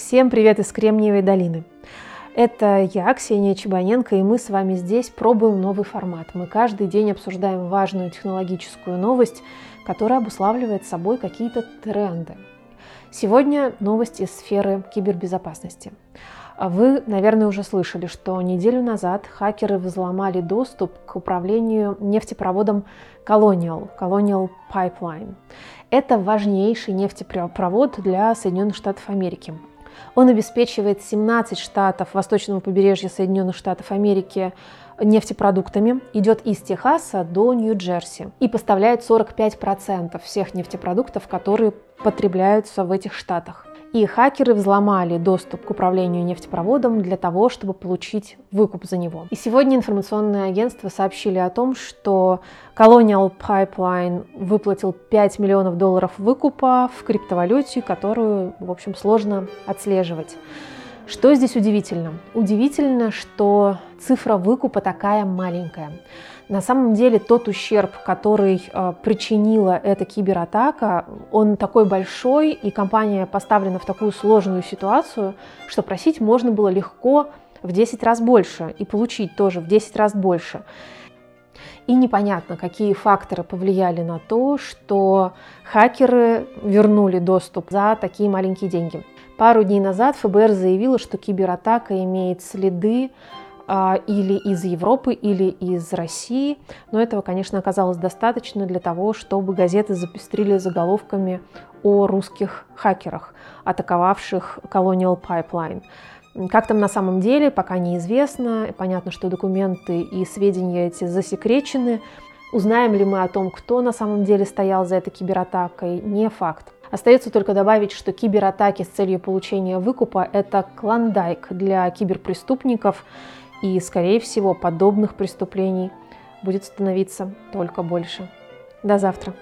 Всем привет из Кремниевой долины. Это я, Ксения Чебаненко, и мы с вами здесь пробуем новый формат. Мы каждый день обсуждаем важную технологическую новость, которая обуславливает собой какие-то тренды. Сегодня новость из сферы кибербезопасности. Вы, наверное, уже слышали, что неделю назад хакеры взломали доступ к управлению нефтепроводом Colonial, Colonial Pipeline. Это важнейший нефтепровод для Соединенных Штатов Америки. Он обеспечивает 17 штатов восточного побережья Соединенных Штатов Америки нефтепродуктами, идет из Техаса до Нью-Джерси и поставляет 45% всех нефтепродуктов, которые потребляются в этих штатах. И хакеры взломали доступ к управлению нефтепроводом для того, чтобы получить выкуп за него. И сегодня информационные агентства сообщили о том, что Colonial Pipeline выплатил 5 миллионов долларов выкупа в криптовалюте, которую, в общем, сложно отслеживать. Что здесь удивительно? Удивительно, что цифра выкупа такая маленькая. На самом деле тот ущерб, который э, причинила эта кибератака, он такой большой, и компания поставлена в такую сложную ситуацию, что просить можно было легко в 10 раз больше и получить тоже в 10 раз больше. И непонятно, какие факторы повлияли на то, что хакеры вернули доступ за такие маленькие деньги. Пару дней назад ФБР заявило, что кибератака имеет следы а, или из Европы, или из России. Но этого, конечно, оказалось достаточно для того, чтобы газеты запестрили заголовками о русских хакерах, атаковавших Colonial Pipeline. Как там на самом деле, пока неизвестно. Понятно, что документы и сведения эти засекречены. Узнаем ли мы о том, кто на самом деле стоял за этой кибератакой, не факт. Остается только добавить, что кибератаки с целью получения выкупа – это клондайк для киберпреступников, и, скорее всего, подобных преступлений будет становиться только больше. До завтра.